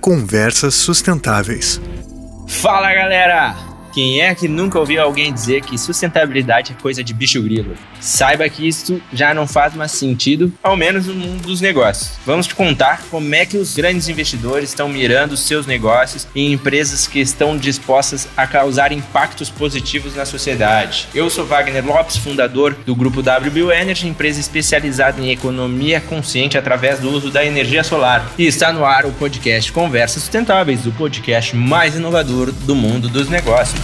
Conversas sustentáveis. Fala galera! Quem é que nunca ouviu alguém dizer que sustentabilidade é coisa de bicho grilo? Saiba que isso já não faz mais sentido, ao menos no mundo dos negócios. Vamos te contar como é que os grandes investidores estão mirando seus negócios em empresas que estão dispostas a causar impactos positivos na sociedade. Eu sou Wagner Lopes, fundador do grupo WBU Energy, empresa especializada em economia consciente através do uso da energia solar. E está no ar o podcast Conversas Sustentáveis, o podcast mais inovador do mundo dos negócios.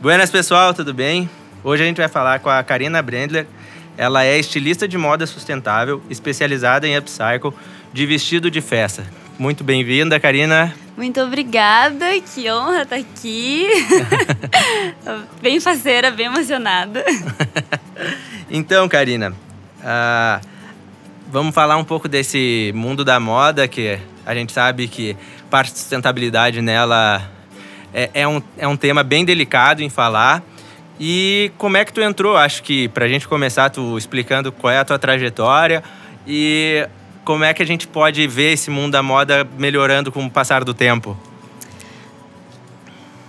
Buenas pessoal, tudo bem? Hoje a gente vai falar com a Karina Brendler. Ela é estilista de moda sustentável, especializada em upcycle de vestido de festa. Muito bem-vinda, Karina. Muito obrigada, que honra estar aqui. bem faceira, bem emocionada. então, Karina, uh, vamos falar um pouco desse mundo da moda, que a gente sabe que parte de sustentabilidade nela é, é, um, é um tema bem delicado em falar. E como é que tu entrou? Acho que para a gente começar, tu explicando qual é a tua trajetória e como é que a gente pode ver esse mundo da moda melhorando com o passar do tempo.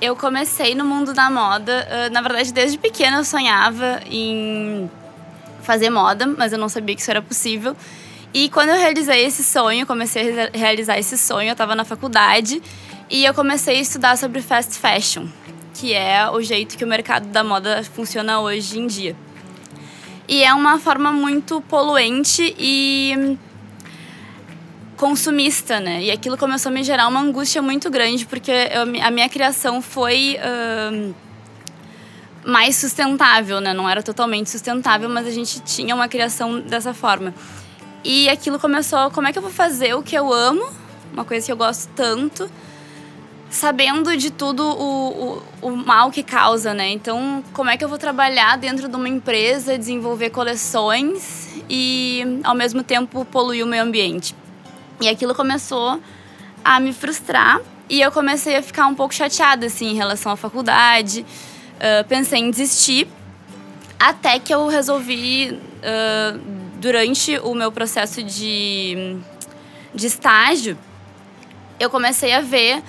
Eu comecei no mundo da moda, na verdade, desde pequena eu sonhava em fazer moda, mas eu não sabia que isso era possível. E quando eu realizei esse sonho, comecei a realizar esse sonho, eu estava na faculdade e eu comecei a estudar sobre fast fashion, que é o jeito que o mercado da moda funciona hoje em dia. E é uma forma muito poluente e consumista, né? E aquilo começou a me gerar uma angústia muito grande, porque eu, a minha criação foi uh, mais sustentável, né? Não era totalmente sustentável, mas a gente tinha uma criação dessa forma. E aquilo começou, como é que eu vou fazer o que eu amo, uma coisa que eu gosto tanto, sabendo de tudo o, o, o, mal que causa, né? Então, como é que eu vou trabalhar dentro de uma empresa, desenvolver coleções e, ao mesmo tempo, poluir o meio ambiente? E aquilo começou a me frustrar e eu comecei a ficar um pouco chateada, assim, em relação à faculdade. Uh, pensei em desistir, até que eu resolvi, uh, durante o meu processo de, de estágio, eu comecei a ver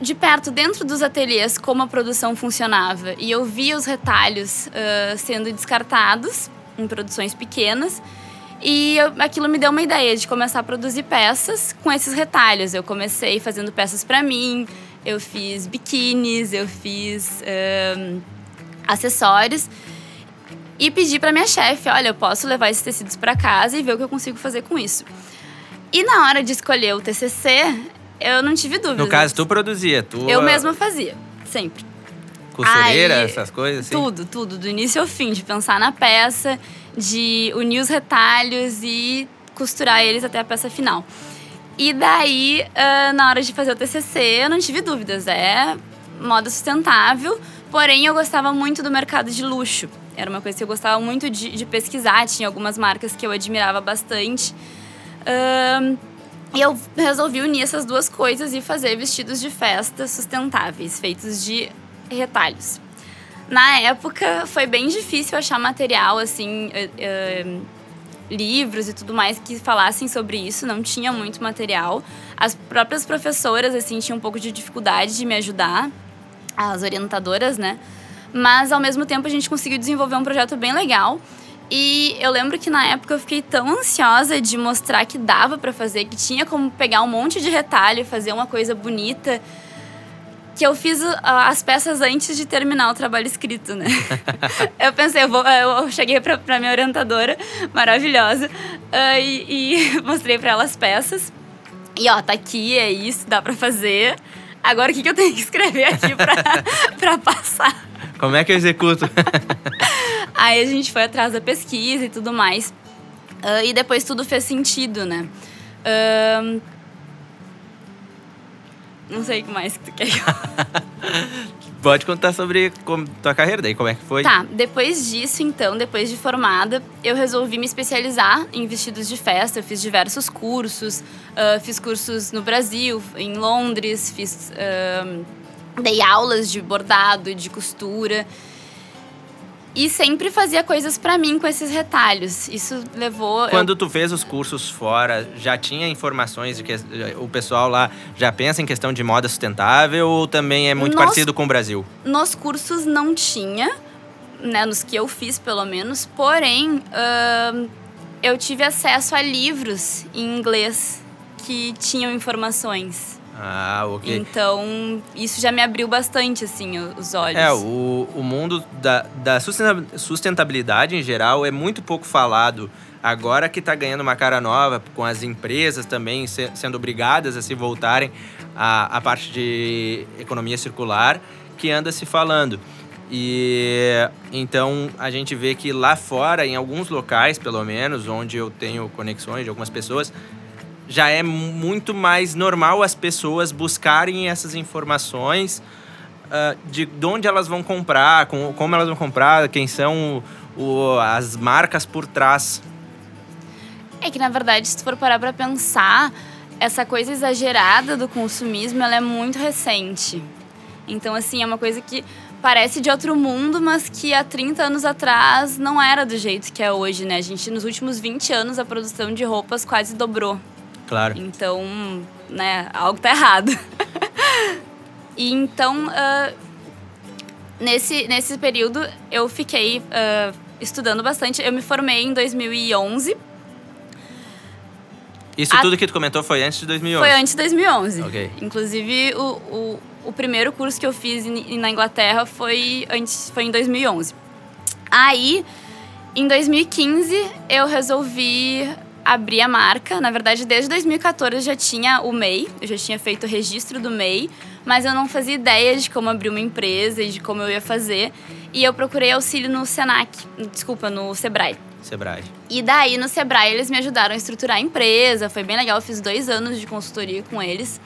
de perto, dentro dos ateliês, como a produção funcionava. E eu vi os retalhos uh, sendo descartados em produções pequenas. E eu, aquilo me deu uma ideia de começar a produzir peças com esses retalhos. Eu comecei fazendo peças para mim, eu fiz biquínis, eu fiz uh, acessórios. E pedi para minha chefe: olha, eu posso levar esses tecidos para casa e ver o que eu consigo fazer com isso. E na hora de escolher o TCC, eu não tive dúvida. No caso, tu produzia? Tu... Eu mesma fazia, sempre. Costureira, Aí, essas coisas assim? Tudo, tudo. Do início ao fim. De pensar na peça, de unir os retalhos e costurar eles até a peça final. E daí, uh, na hora de fazer o TCC, eu não tive dúvidas. É moda sustentável, porém eu gostava muito do mercado de luxo. Era uma coisa que eu gostava muito de, de pesquisar, tinha algumas marcas que eu admirava bastante. Uh, e eu resolvi unir essas duas coisas e fazer vestidos de festa sustentáveis, feitos de retalhos. Na época foi bem difícil achar material, assim, uh, livros e tudo mais que falassem sobre isso, não tinha muito material. As próprias professoras, assim, tinham um pouco de dificuldade de me ajudar, as orientadoras, né? Mas ao mesmo tempo a gente conseguiu desenvolver um projeto bem legal e eu lembro que na época eu fiquei tão ansiosa de mostrar que dava para fazer, que tinha como pegar um monte de retalho e fazer uma coisa bonita, que eu fiz uh, as peças antes de terminar o trabalho escrito, né? eu pensei, eu, vou, eu cheguei pra, pra minha orientadora, maravilhosa, uh, e, e mostrei para ela as peças. E ó, tá aqui, é isso, dá pra fazer. Agora o que, que eu tenho que escrever aqui pra, pra passar? Como é que eu executo? Aí a gente foi atrás da pesquisa e tudo mais. Uh, e depois tudo fez sentido, né? Uh, não sei o que mais que tu quer. Pode contar sobre como, tua carreira daí, como é que foi? Tá, depois disso, então, depois de formada, eu resolvi me especializar em vestidos de festa. Eu fiz diversos cursos, uh, fiz cursos no Brasil, em Londres, fiz dei aulas de bordado, de costura. E sempre fazia coisas para mim com esses retalhos. Isso levou. Quando eu... tu fez os cursos fora, já tinha informações de que o pessoal lá já pensa em questão de moda sustentável ou também é muito nos, parecido com o Brasil? Nos cursos não tinha, né? Nos que eu fiz, pelo menos. Porém, uh, eu tive acesso a livros em inglês que tinham informações. Ah, ok. Então, isso já me abriu bastante, assim, os olhos. É, o, o mundo da, da sustentabilidade em geral é muito pouco falado. Agora que está ganhando uma cara nova, com as empresas também se, sendo obrigadas a se voltarem à, à parte de economia circular, que anda se falando. E então a gente vê que lá fora, em alguns locais, pelo menos, onde eu tenho conexões de algumas pessoas, já é muito mais normal as pessoas buscarem essas informações uh, de, de onde elas vão comprar, com, como elas vão comprar, quem são o, as marcas por trás. É que, na verdade, se tu for parar para pensar, essa coisa exagerada do consumismo, ela é muito recente. Então, assim, é uma coisa que parece de outro mundo, mas que há 30 anos atrás não era do jeito que é hoje, né? A gente, nos últimos 20 anos, a produção de roupas quase dobrou. Claro. Então, né, algo tá errado. e então, uh, nesse, nesse período, eu fiquei uh, estudando bastante. Eu me formei em 2011. Isso A... tudo que tu comentou foi antes de 2011? Foi antes de 2011. Ok. Inclusive, o, o, o primeiro curso que eu fiz na Inglaterra foi, antes, foi em 2011. Aí, em 2015, eu resolvi abri a marca. Na verdade, desde 2014 eu já tinha o MEI, eu já tinha feito o registro do MEI, mas eu não fazia ideia de como abrir uma empresa e de como eu ia fazer. E eu procurei auxílio no Senac, desculpa, no Sebrae. Sebrae. E daí, no Sebrae, eles me ajudaram a estruturar a empresa. Foi bem legal, eu fiz dois anos de consultoria com eles.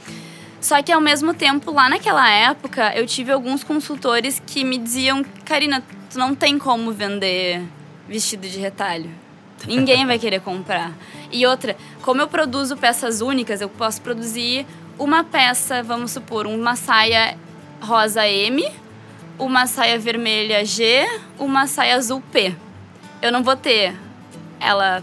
Só que, ao mesmo tempo, lá naquela época, eu tive alguns consultores que me diziam: Karina, tu não tem como vender vestido de retalho. Ninguém vai querer comprar. E outra, como eu produzo peças únicas, eu posso produzir uma peça, vamos supor, uma saia rosa M, uma saia vermelha G, uma saia azul P. Eu não vou ter ela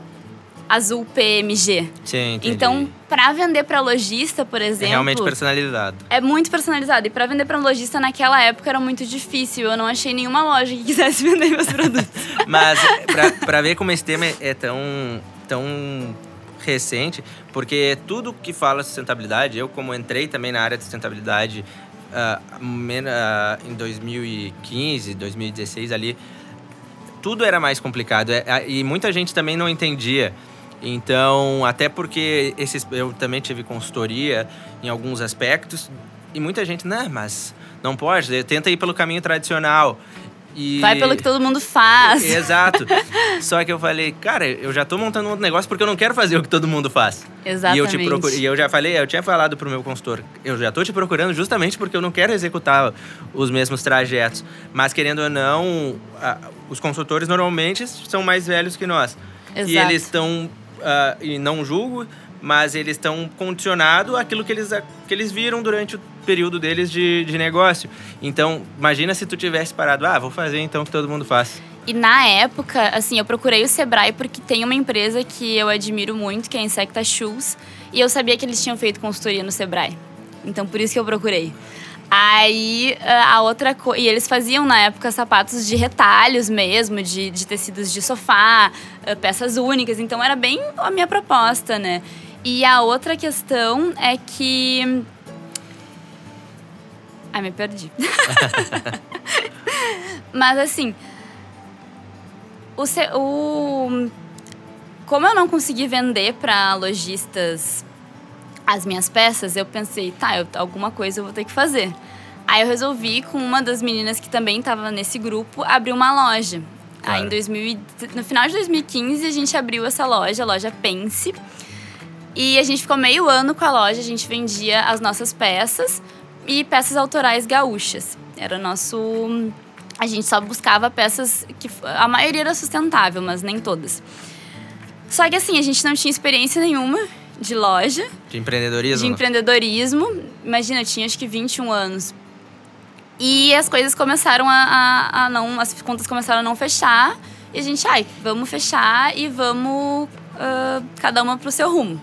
azul PMG. Sim, entendi. Então, para vender para lojista, por exemplo, é realmente personalizado. É muito personalizado e para vender para lojista naquela época era muito difícil. Eu não achei nenhuma loja que quisesse vender meus produtos. Mas para ver como esse tema é tão tão recente, porque tudo que fala sustentabilidade, eu como entrei também na área de sustentabilidade uh, uh, em 2015, 2016 ali, tudo era mais complicado é, e muita gente também não entendia. Então, até porque esses, eu também tive consultoria em alguns aspectos e muita gente, né, mas não pode, tenta ir pelo caminho tradicional. E... Vai pelo que todo mundo faz. Exato. Só que eu falei, cara, eu já tô montando um outro negócio porque eu não quero fazer o que todo mundo faz. Exatamente. E eu, te procuro, e eu já falei, eu tinha falado pro meu consultor, eu já tô te procurando justamente porque eu não quero executar os mesmos trajetos. Mas querendo ou não, os consultores normalmente são mais velhos que nós. Exato. E eles estão uh, e não julgo, mas eles estão condicionados àquilo que eles, que eles viram durante o período deles de, de negócio. Então, imagina se tu tivesse parado, ah, vou fazer então o que todo mundo faz. E na época, assim, eu procurei o Sebrae porque tem uma empresa que eu admiro muito, que é a Insecta Shoes, e eu sabia que eles tinham feito consultoria no Sebrae. Então, por isso que eu procurei. Aí a outra coisa. E eles faziam na época sapatos de retalhos mesmo, de, de tecidos de sofá, peças únicas. Então era bem a minha proposta, né? E a outra questão é que. Ai, me perdi. Mas assim. O, o, como eu não consegui vender para lojistas as minhas peças, eu pensei, tá, eu, alguma coisa eu vou ter que fazer. Aí eu resolvi, com uma das meninas que também estava nesse grupo, abrir uma loja. Claro. Aí em 2000, no final de 2015 a gente abriu essa loja, a loja Pense. E a gente ficou meio ano com a loja, a gente vendia as nossas peças e peças autorais gaúchas. Era nosso. A gente só buscava peças que. A maioria era sustentável, mas nem todas. Só que assim, a gente não tinha experiência nenhuma de loja. De empreendedorismo? De empreendedorismo. Imagina, eu tinha acho que 21 anos. E as coisas começaram a, a, a não. As contas começaram a não fechar. E a gente, ai, vamos fechar e vamos uh, cada uma pro seu rumo.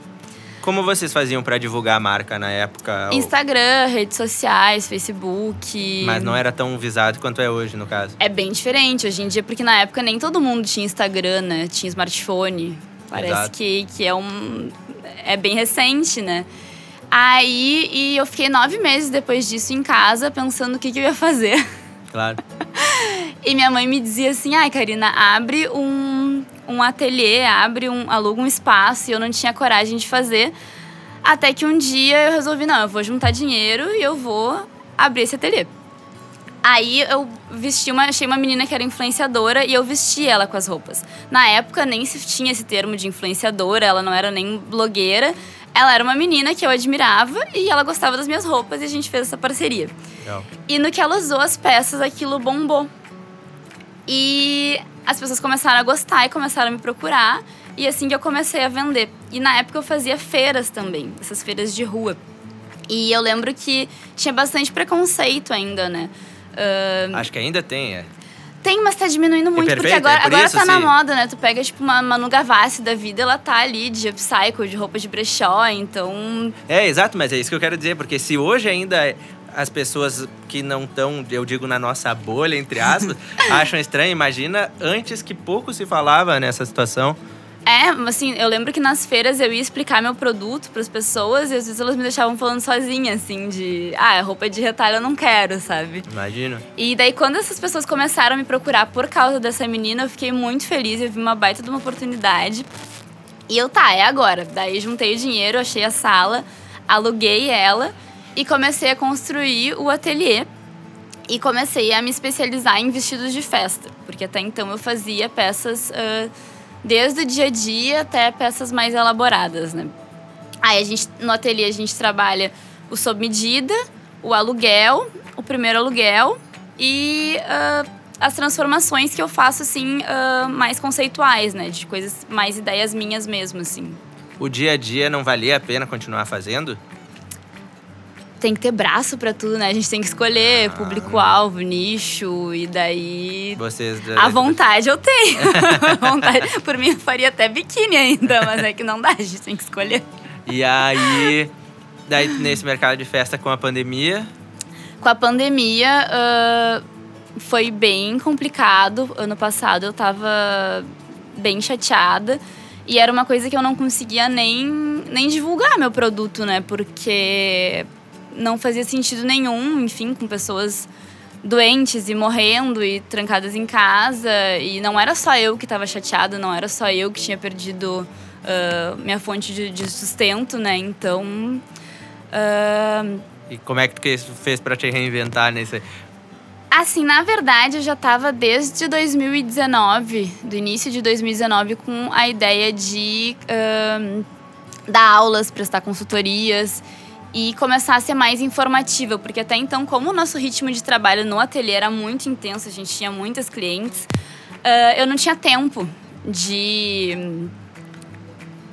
Como vocês faziam para divulgar a marca na época? Instagram, redes sociais, Facebook. Mas não era tão visado quanto é hoje, no caso. É bem diferente hoje em dia, porque na época nem todo mundo tinha Instagram, né? Tinha smartphone. Parece que, que é um. É bem recente, né? Aí e eu fiquei nove meses depois disso em casa pensando o que, que eu ia fazer. Claro. e minha mãe me dizia assim: ai, Karina, abre um, um ateliê, abre um. aluga um espaço. E eu não tinha coragem de fazer. Até que um dia eu resolvi: não, eu vou juntar dinheiro e eu vou abrir esse ateliê. Aí eu vesti uma, achei uma menina que era influenciadora e eu vesti ela com as roupas. Na época nem se tinha esse termo de influenciadora, ela não era nem blogueira. Ela era uma menina que eu admirava e ela gostava das minhas roupas e a gente fez essa parceria. Legal. E no que ela usou as peças, aquilo bombou. E as pessoas começaram a gostar e começaram a me procurar. E assim que eu comecei a vender. E na época eu fazia feiras também, essas feiras de rua. E eu lembro que tinha bastante preconceito ainda, né? Uh... Acho que ainda tem, é. Tem, mas tá diminuindo muito, perfeito, porque agora, é por agora isso, tá na moda, né? Tu pega, tipo, uma Manu Gavassi da vida, ela tá ali de upcycle, de roupa de brechó, então... É, exato, mas é isso que eu quero dizer, porque se hoje ainda as pessoas que não estão, eu digo, na nossa bolha, entre aspas, acham estranho, imagina antes que pouco se falava nessa situação. É, assim, eu lembro que nas feiras eu ia explicar meu produto para as pessoas e às vezes elas me deixavam falando sozinha, assim, de ah, roupa de retalho eu não quero, sabe? Imagino. E daí quando essas pessoas começaram a me procurar por causa dessa menina, eu fiquei muito feliz, eu vi uma baita de uma oportunidade. E eu, tá, é agora. Daí juntei o dinheiro, achei a sala, aluguei ela e comecei a construir o ateliê. E comecei a me especializar em vestidos de festa, porque até então eu fazia peças. Uh, desde o dia a dia até peças mais elaboradas, né? Aí a gente, no ateliê a gente trabalha o sob medida, o aluguel, o primeiro aluguel e uh, as transformações que eu faço, assim, uh, mais conceituais, né? De coisas, mais ideias minhas mesmo, assim. O dia a dia não valia a pena continuar fazendo? Tem que ter braço para tudo, né? A gente tem que escolher ah. público-alvo, nicho, e daí. Vocês. A vontade eu tenho. a vontade. Por mim, eu faria até biquíni ainda, mas é que não dá, a gente tem que escolher. E aí, daí nesse mercado de festa com a pandemia? Com a pandemia, uh, foi bem complicado. Ano passado eu tava bem chateada. E era uma coisa que eu não conseguia nem, nem divulgar meu produto, né? Porque não fazia sentido nenhum, enfim, com pessoas doentes e morrendo e trancadas em casa. E não era só eu que estava chateada, não era só eu que tinha perdido uh, minha fonte de, de, sustento, né? Então. Uh, e como é que tu fez para te reinventar nesse. Assim, na verdade, eu já estava desde 2019, do início de 2019, com a ideia de uh, dar aulas, prestar consultorias e começar a ser mais informativa, porque até então, como o nosso ritmo de trabalho no ateliê era muito intenso, a gente tinha muitas clientes, uh, eu não tinha tempo de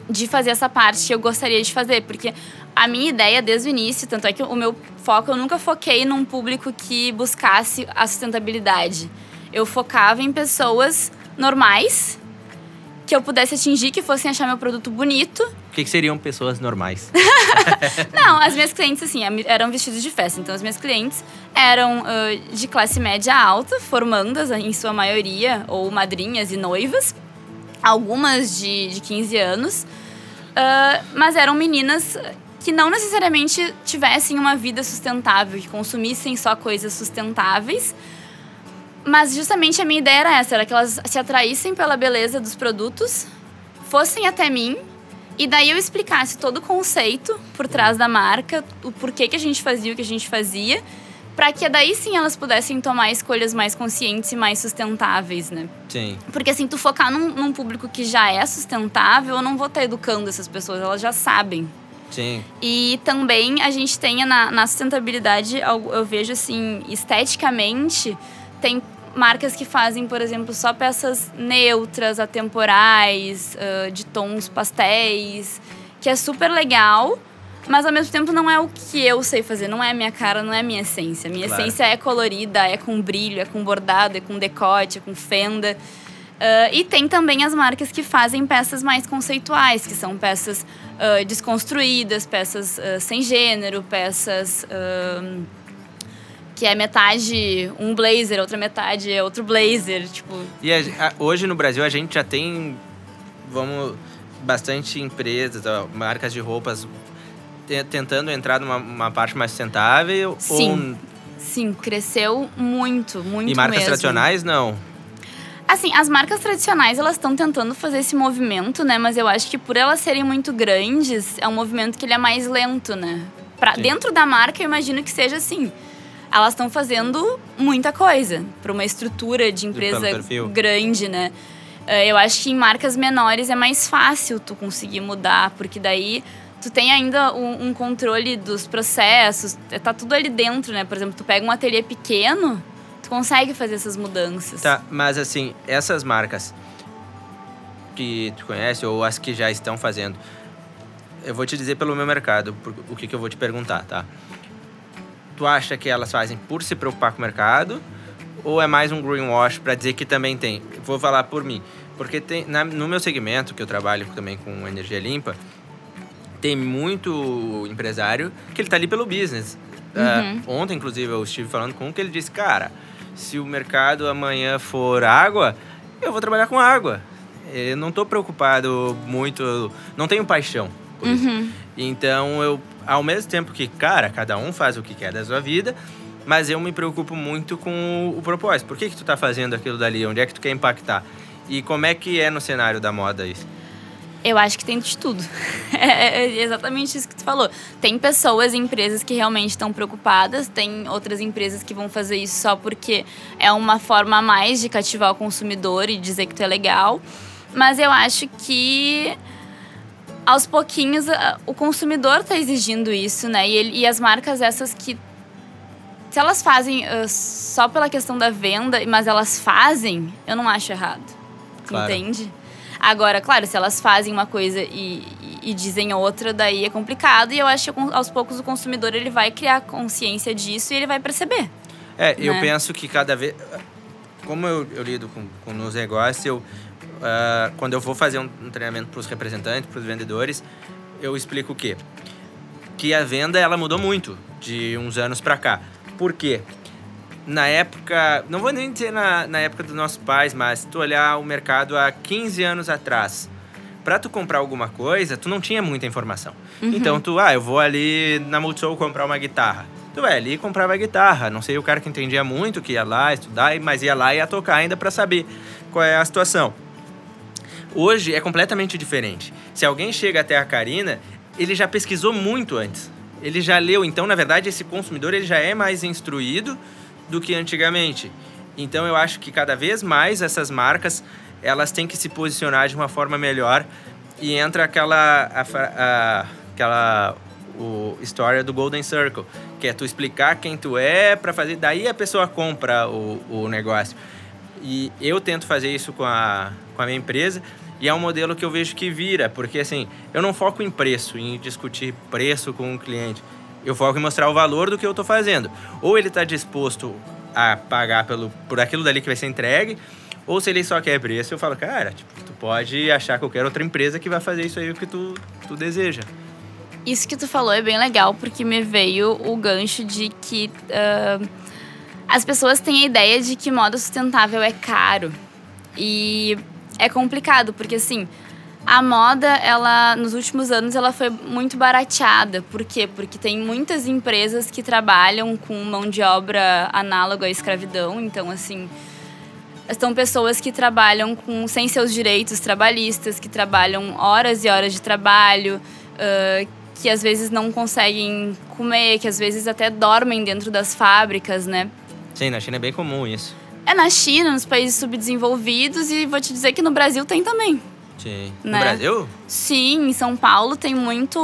de fazer essa parte que eu gostaria de fazer, porque a minha ideia desde o início, tanto é que o meu foco eu nunca foquei num público que buscasse a sustentabilidade. Eu focava em pessoas normais que eu pudesse atingir, que fossem achar meu produto bonito o que, que seriam pessoas normais? não, as minhas clientes, assim, eram vestidos de festa. Então, as minhas clientes eram uh, de classe média alta, formandas, em sua maioria, ou madrinhas e noivas. Algumas de, de 15 anos. Uh, mas eram meninas que não necessariamente tivessem uma vida sustentável, que consumissem só coisas sustentáveis. Mas justamente a minha ideia era essa, era que elas se atraíssem pela beleza dos produtos, fossem até mim e daí eu explicasse todo o conceito por trás da marca, o porquê que a gente fazia o que a gente fazia, para que daí sim elas pudessem tomar escolhas mais conscientes e mais sustentáveis, né? Sim. Porque assim, tu focar num, num público que já é sustentável, eu não vou estar educando essas pessoas, elas já sabem. Sim. E também a gente tem na, na sustentabilidade, eu vejo assim, esteticamente, tem marcas que fazem, por exemplo, só peças neutras, atemporais, uh, de tons pastéis, que é super legal. mas ao mesmo tempo não é o que eu sei fazer, não é a minha cara, não é a minha essência. Minha Claro. essência é colorida, é com brilho, é com bordado, é com decote, é com fenda. Ah, e tem também as marcas que fazem peças mais conceituais, que são peças ah, desconstruídas, peças sem gênero, peças que é metade um blazer, outra metade é outro blazer, tipo, E a- a- hoje no Brasil a gente já tem, vamos, bastante empresas, ó, marcas de roupas te- tentando entrar numa uma parte mais sustentável. Sim, sim, cresceu muito, Ou, muito e marcas mesmo. tradicionais, não. Assim, as marcas tradicionais, elas estão tentando fazer esse movimento, né? Mas eu acho que por elas serem muito grandes, é um movimento que ele é mais lento, né? Pra, Sim. dentro da marca, eu imagino que seja assim. Elas estão fazendo muita coisa para uma estrutura de empresa grande, né? Eh, Eu acho que em marcas menores é mais fácil tu conseguir mudar, porque daí tu tem ainda um, um controle dos processos, tá tudo ali dentro, né? Por exemplo, tu pega um ateliê pequeno, tu consegue fazer essas mudanças. Tá, mas assim, essas marcas que tu conhece ou as que já estão fazendo, eu vou te dizer pelo meu mercado o que, que eu vou te perguntar, tá? Tu acha que elas fazem por se preocupar com o mercado ou é mais um greenwash para dizer que também tem? Vou falar por mim, porque tem na- no meu segmento que eu trabalho também com energia limpa, tem muito empresário que ele tá ali pelo business. Ah, ontem, inclusive, eu estive falando com um que ele disse, cara, se o mercado amanhã for água, eu vou trabalhar com água. Eu não tô preocupado muito, não tenho paixão por isso. Uhum. Então, eu, ao mesmo tempo que, cara, cada um faz o que quer da sua vida, mas eu me preocupo muito com o propósito. Por que que tu tá fazendo aquilo dali? Onde é que tu quer impactar? E como é que é no cenário da moda isso? Eu acho que tem de tudo. É é exatamente isso que tu falou. Tem pessoas e empresas que realmente estão preocupadas, tem outras empresas que vão fazer isso só porque é uma forma a mais de cativar o consumidor e dizer que tu é legal. Mas eu acho que aos pouquinhos o consumidor está exigindo isso, né? E, ele- e as marcas essas que se elas fazem ah, só pela questão da venda, mas elas fazem, eu não acho errado. Claro. Entende? Agora, claro, se elas fazem uma coisa e, e- e dizem outra, daí é complicado. E eu acho que aos poucos o consumidor ele vai criar consciência disso e ele vai perceber. É, eu né? penso que cada vez. Como eu, eu lido com, com nos negócios, eu, ah, quando eu vou fazer um, um treinamento para os representantes, para os vendedores, eu explico o quê? Que a venda ela mudou muito de uns anos para cá. Por quê? Na época, não vou nem dizer na, na época dos nossos pais, mas se tu olhar o mercado há 15 anos atrás, para tu comprar alguma coisa, tu não tinha muita informação. Então tu, ah, eu vou ali na Multishow comprar uma guitarra. Tu vai ali e comprava a guitarra. Não sei o cara que entendia muito, que ia lá estudar, mas ia lá e ia tocar ainda para saber qual é a situação. Hoje é completamente diferente. Se alguém chega até a Karina, ele já pesquisou muito antes. Ele já leu. Então, na verdade, esse consumidor ele já é mais instruído do que antigamente. Então, eu acho que cada vez mais essas marcas elas têm que se posicionar de uma forma melhor e entra aquela a a- aquela o história do Golden Circle, que é tu explicar quem tu é para fazer daí a pessoa compra o, o negócio. E eu tento fazer isso com a, com a minha empresa e é um modelo que eu vejo que vira, porque assim, eu não foco em preço, em discutir preço com o cliente. Eu foco em mostrar o valor do que eu estou fazendo. Ou ele está disposto a pagar pelo, por aquilo dali que vai ser entregue, ou se ele só quer preço, eu falo, cara, tipo, tu pode achar qualquer outra empresa que vai fazer isso aí o que tu, tu deseja. Isso que tu falou é bem legal, porque me veio o gancho de que ah, as pessoas têm a ideia de que moda sustentável é caro. E é complicado, porque assim, a moda, ela, nos últimos anos, ela foi muito barateada. Por quê? Porque tem muitas empresas que trabalham com mão de obra análoga à escravidão. Então, assim, Estão pessoas que trabalham com sem seus direitos trabalhistas, que trabalham horas e horas de trabalho, ah, que às vezes não conseguem comer, que às vezes até dormem dentro das fábricas, né? Sim, na China é bem comum isso. É na China, nos países subdesenvolvidos e vou te dizer que no Brasil tem também. Sim. No Né? Brasil? Sim, em São Paulo tem muito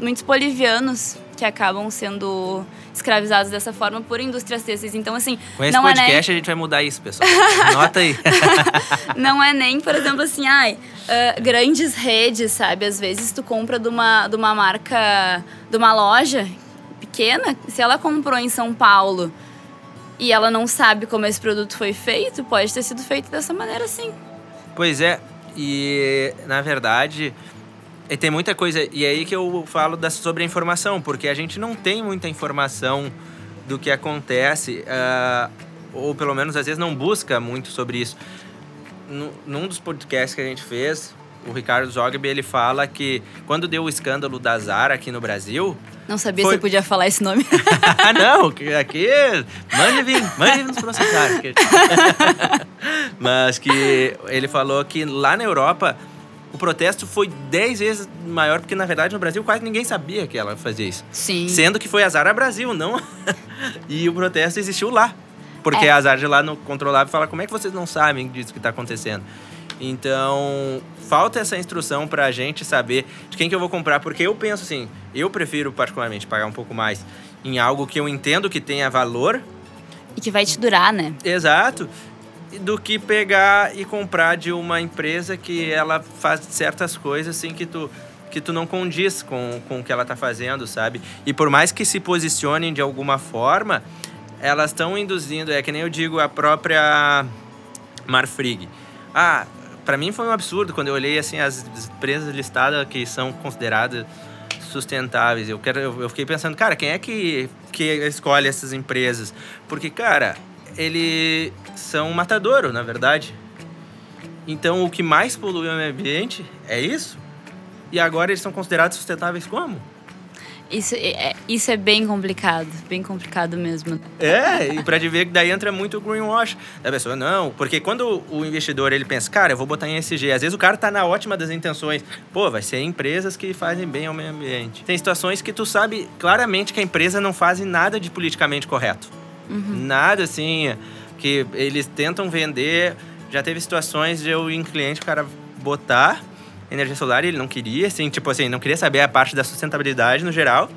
muitos bolivianos que acabam sendo escravizados dessa forma por indústrias têxteis. Então, assim. Com esse não podcast é nem, a gente vai mudar isso, pessoal. Anota aí. não é nem, por exemplo, assim, ai, uh, grandes redes, sabe? Às vezes tu compra de uma, de uma marca, de uma loja pequena, se ela comprou em São Paulo e ela não sabe como esse produto foi feito, pode ter sido feito dessa maneira sim. Pois é, e na verdade e tem muita coisa. E é aí que eu falo da, sobre a informação, porque a gente não tem muita informação do que acontece, uh, ou pelo menos às vezes não busca muito sobre isso. No, num dos podcasts que a gente fez, o Ricardo Zogby, ele fala que quando deu o escândalo da Zara aqui no Brasil. Não sabia foi... se eu podia falar esse nome. não, aqui. Mande vir, mande vir nos processar. Mas que ele falou que lá na Europa o protesto foi 10 vezes maior, porque na verdade no Brasil quase ninguém sabia que ela fazia isso. Sim. Sendo que foi a Zara Brasil, não. e o protesto existiu lá. Porque é. a Zara de lá não controlava e fala: como é que vocês não sabem disso que está acontecendo? Então, falta essa instrução para a gente saber de quem que eu vou comprar, porque eu penso assim, eu prefiro particularmente pagar um pouco mais em algo que eu entendo que tenha valor e que vai te durar, né? Exato do que pegar e comprar de uma empresa que ela faz certas coisas assim que tu que tu não condiz com, com o que ela está fazendo, sabe? E por mais que se posicionem de alguma forma, elas estão induzindo, é que nem eu digo a própria Marfrig. Ah, para mim foi um absurdo quando eu olhei assim as empresas listadas que são consideradas sustentáveis. Eu quero eu fiquei pensando, cara, quem é que que escolhe essas empresas? Porque, cara, eles são um matadouro, na verdade. Então, o que mais polui o meio ambiente é isso. E agora eles são considerados sustentáveis como? Isso é, é isso é bem complicado, bem complicado mesmo. É, e para ver que daí entra muito o greenwash. A pessoa, não, porque quando o investidor ele pensa, cara, eu vou botar em SG, às vezes o cara tá na ótima das intenções. Pô, vai ser empresas que fazem bem ao meio ambiente. Tem situações que tu sabe claramente que a empresa não faz nada de politicamente correto. Uhum. Nada assim, que eles tentam vender. Já teve situações de eu ir em cliente, o cara botar energia solar e ele não queria, assim, tipo assim, não queria saber a parte da sustentabilidade no geral.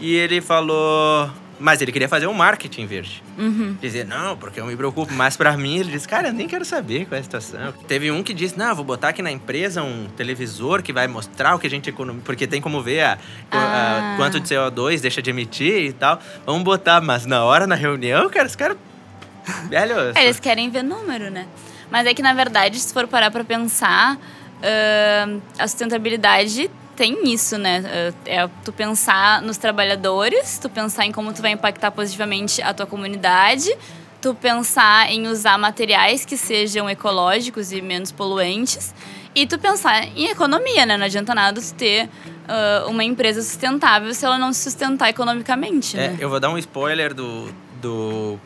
E ele falou. Mas ele queria fazer um marketing verde. Uhum. Dizer, não, porque eu me preocupo. Mas para mim, ele disse, cara, eu nem quero saber qual é a situação. Teve um que disse, não, vou botar aqui na empresa um televisor que vai mostrar o que a gente economiza. Porque tem como ver a, ah. a, quanto de CO2 deixa de emitir e tal. Vamos botar, mas na hora, na reunião, cara, os caras. Velho. Eles querem ver número, né? Mas é que, na verdade, se for parar pra pensar, uh, a sustentabilidade tem isso, né? É tu pensar nos trabalhadores, tu pensar em como tu vai impactar positivamente a tua comunidade, tu pensar em usar materiais que sejam ecológicos e menos poluentes, e tu pensar em economia, né? Não adianta nada tu ter uh, uma empresa sustentável se ela não se sustentar economicamente. É, né? eu vou dar um spoiler do, do,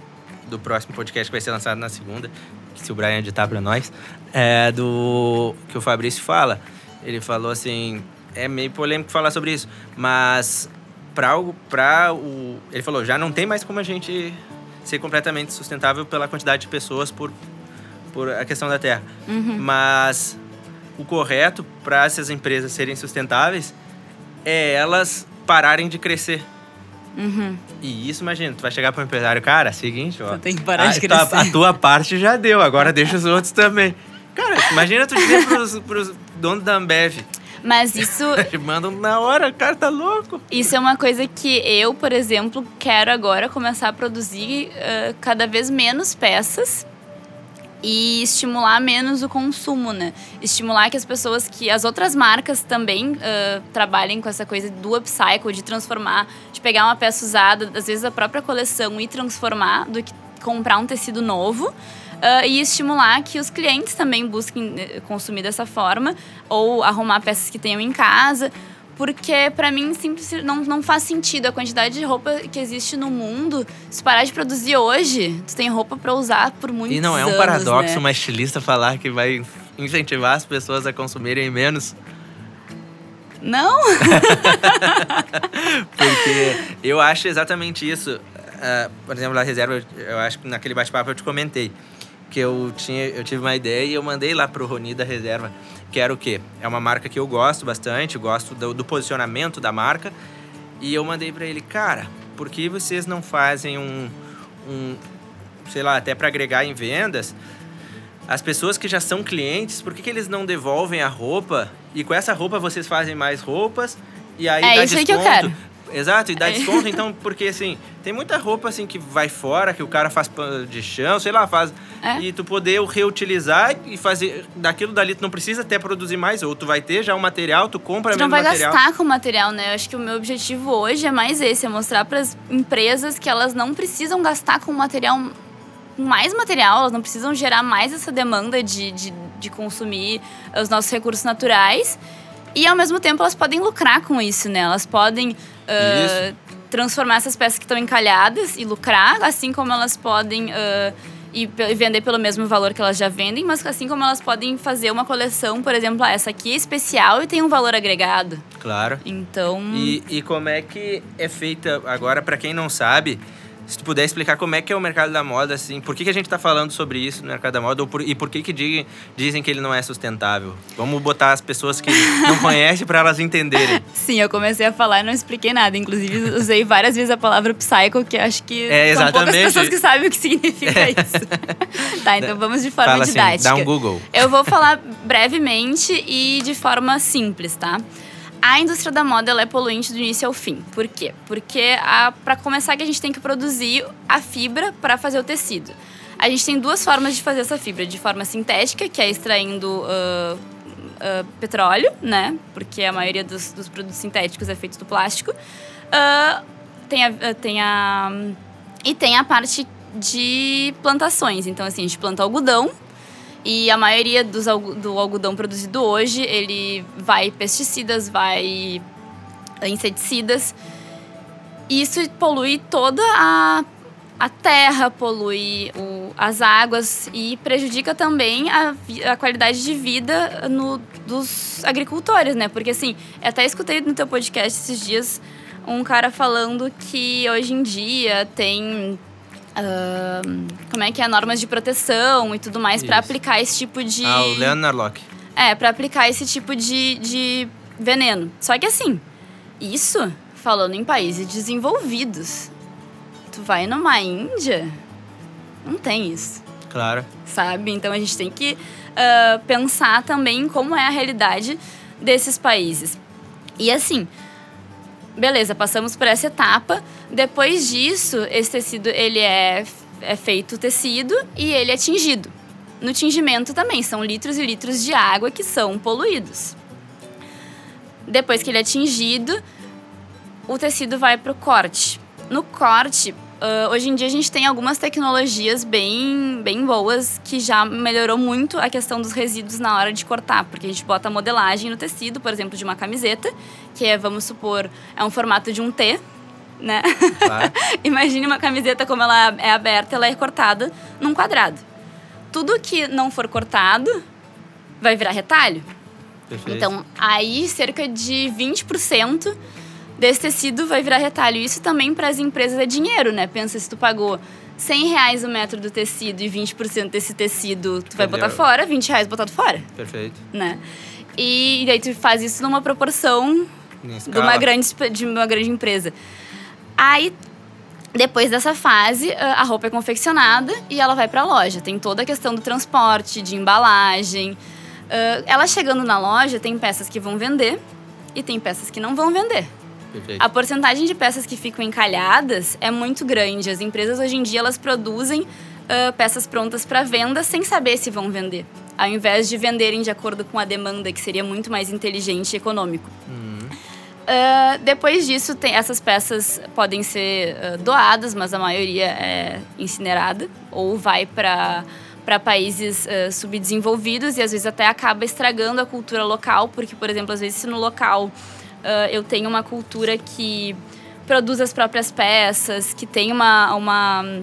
do próximo podcast que vai ser lançado na segunda, se o Brian editar para nós, é do que o Fabrício fala. Ele falou assim, é meio polêmico falar sobre isso, mas para o, pra o. Ele falou, já não tem mais como a gente ser completamente sustentável pela quantidade de pessoas por, por a questão da terra. Uhum. Mas o correto para essas empresas serem sustentáveis é elas pararem de crescer. Uhum. E isso, imagina, tu vai chegar para o empresário, cara, seguinte, ó. Tu tem que parar a, de crescer. A, a tua parte já deu, agora deixa os outros também. Cara, imagina tu dizer pros, pros donos da Ambev, mas isso. Mandam na hora, o cara tá louco. Isso é uma coisa que eu, por exemplo, quero agora começar a produzir uh, cada vez menos peças e estimular menos o consumo, né? Estimular que as pessoas, que as outras marcas também uh, trabalhem com essa coisa do upcycle, de transformar, de pegar uma peça usada, às vezes a própria coleção e transformar, do que comprar um tecido novo. Uh, e estimular que os clientes também busquem eh, consumir dessa forma ou arrumar peças que tenham em casa. Porque para mim simples, não, não faz sentido a quantidade de roupa que existe no mundo. Se parar de produzir hoje, tu tem roupa para usar por muitos anos. E não é um paradoxo né? uma estilista falar que vai incentivar as pessoas a consumirem menos? Não! Porque eu acho exatamente isso. Uh, por exemplo, a reserva, eu acho que naquele bate-papo eu te comentei que eu tinha, eu tive uma ideia e eu mandei lá pro Roni da reserva, que era o quê? É uma marca que eu gosto bastante, gosto do, do posicionamento da marca E eu mandei para ele, cara, por que vocês não fazem um, um sei lá, até para agregar em vendas? As pessoas que já são clientes, por que, que eles não devolvem a roupa e com essa roupa vocês fazem mais roupas e aí É dá isso aí desconto? que eu quero. Exato, e dá É. desconto, então, porque assim, tem muita roupa assim que vai fora, que o cara faz pano de chão, sei lá, faz. É. E tu poder reutilizar e fazer daquilo dali, tu não precisa até produzir mais, ou tu vai ter já um material, tu compra Tu não mesmo vai material. gastar com material, né? Eu acho que o meu objetivo hoje é mais esse, é mostrar para as empresas que elas não precisam gastar com material mais material, elas não precisam gerar mais essa demanda de, de, de consumir os nossos recursos naturais. E ao mesmo tempo elas podem lucrar com isso, né? Elas podem ah, transformar essas peças que estão encalhadas e lucrar, assim como elas podem pe- e vender pelo mesmo valor que elas já vendem, mas assim como elas podem fazer uma coleção, por exemplo, ah, essa aqui é especial e tem um valor agregado. Claro. Então, E, e como é que é feita agora, para quem não sabe, se tu puder explicar como é que é o mercado da moda, assim, por que, que a gente tá falando sobre isso no mercado da moda ou por- e por que, que dizem, dizem que ele não é sustentável? Vamos botar as pessoas que não conhecem para elas entenderem. sim, eu comecei a falar e não expliquei nada. Inclusive, usei várias vezes a palavra psycho, que acho que É, são poucas exatamente. pessoas que sabem o que significa isso. tá, então vamos de forma Fala assim, didática. dá um Google. Eu vou falar brevemente e de forma simples, tá? A indústria da moda ela é poluente do início ao fim. Por quê? Porque para começar que a gente tem que produzir a fibra para fazer o tecido. A gente tem duas formas de fazer essa fibra, de forma sintética, que é extraindo ah, ah, petróleo, né? Porque a maioria dos, dos produtos sintéticos é feito do plástico. Ah, tem a, ah, tem a e tem a parte de plantações. Então assim, a gente planta algodão e a maioria dos, do algodão produzido hoje, ele vai pesticidas, vai inseticidas. Isso polui toda a, a terra, polui o- as águas e prejudica também a, a qualidade de vida no, dos agricultores, né? Porque assim, eu até escutei no teu podcast esses dias um cara falando que hoje em dia tem ahn, como é que é normas de proteção e tudo mais para aplicar esse tipo de Ah, o Leandro Narlock. é para aplicar esse tipo de, de veneno só que assim isso falando em países desenvolvidos tu vai numa Índia não tem isso Claro. sabe? Então a gente tem que ah, pensar também em como é a realidade desses países. E assim, beleza, passamos por essa etapa. Depois disso, esse tecido ele é, é feito tecido e ele é tingido. No tingimento também são litros e litros de água que são poluídos. Depois que ele é tingido, o tecido vai para o corte. No corte, ah, hoje em dia a gente tem algumas tecnologias bem, bem boas que já melhorou muito a questão dos resíduos na hora de cortar, porque a gente bota modelagem no tecido, por exemplo, de uma camiseta, que é, vamos supor, é um formato de um T, né? Claro. Imagine uma camiseta como ela é aberta, ela é cortada num quadrado. Tudo que não for cortado vai virar retalho. Perfeito. Então, aí cerca de 20% desse tecido vai virar retalho. Isso também para as empresas é dinheiro, né? Pensa se tu pagou 100 reais o metro do tecido e 20% desse tecido tu vai botar fora, 20 reais botado fora, Perfeito. né? E daí tu faz isso numa proporção de uma grande, de uma grande empresa. Aí, depois dessa fase, a a roupa é confeccionada e ela vai para a loja. Tem toda a questão do transporte, de embalagem. Ah, ela chegando na loja, tem peças que vão vender e tem peças que não vão vender. Perfeito. A porcentagem de peças que ficam encalhadas é muito grande. As empresas hoje em dia elas produzem ah, peças prontas para venda sem saber se vão vender, ao invés de venderem de acordo com a demanda, que seria muito mais inteligente e econômico. Ah, depois disso, tem, essas peças podem ser ah, doadas, mas a maioria é incinerada ou vai para para países ah, subdesenvolvidos e às vezes até acaba estragando a cultura local, porque, por exemplo, às vezes se no local ah, eu tenho uma cultura que produz as próprias peças, que tem uma, uma,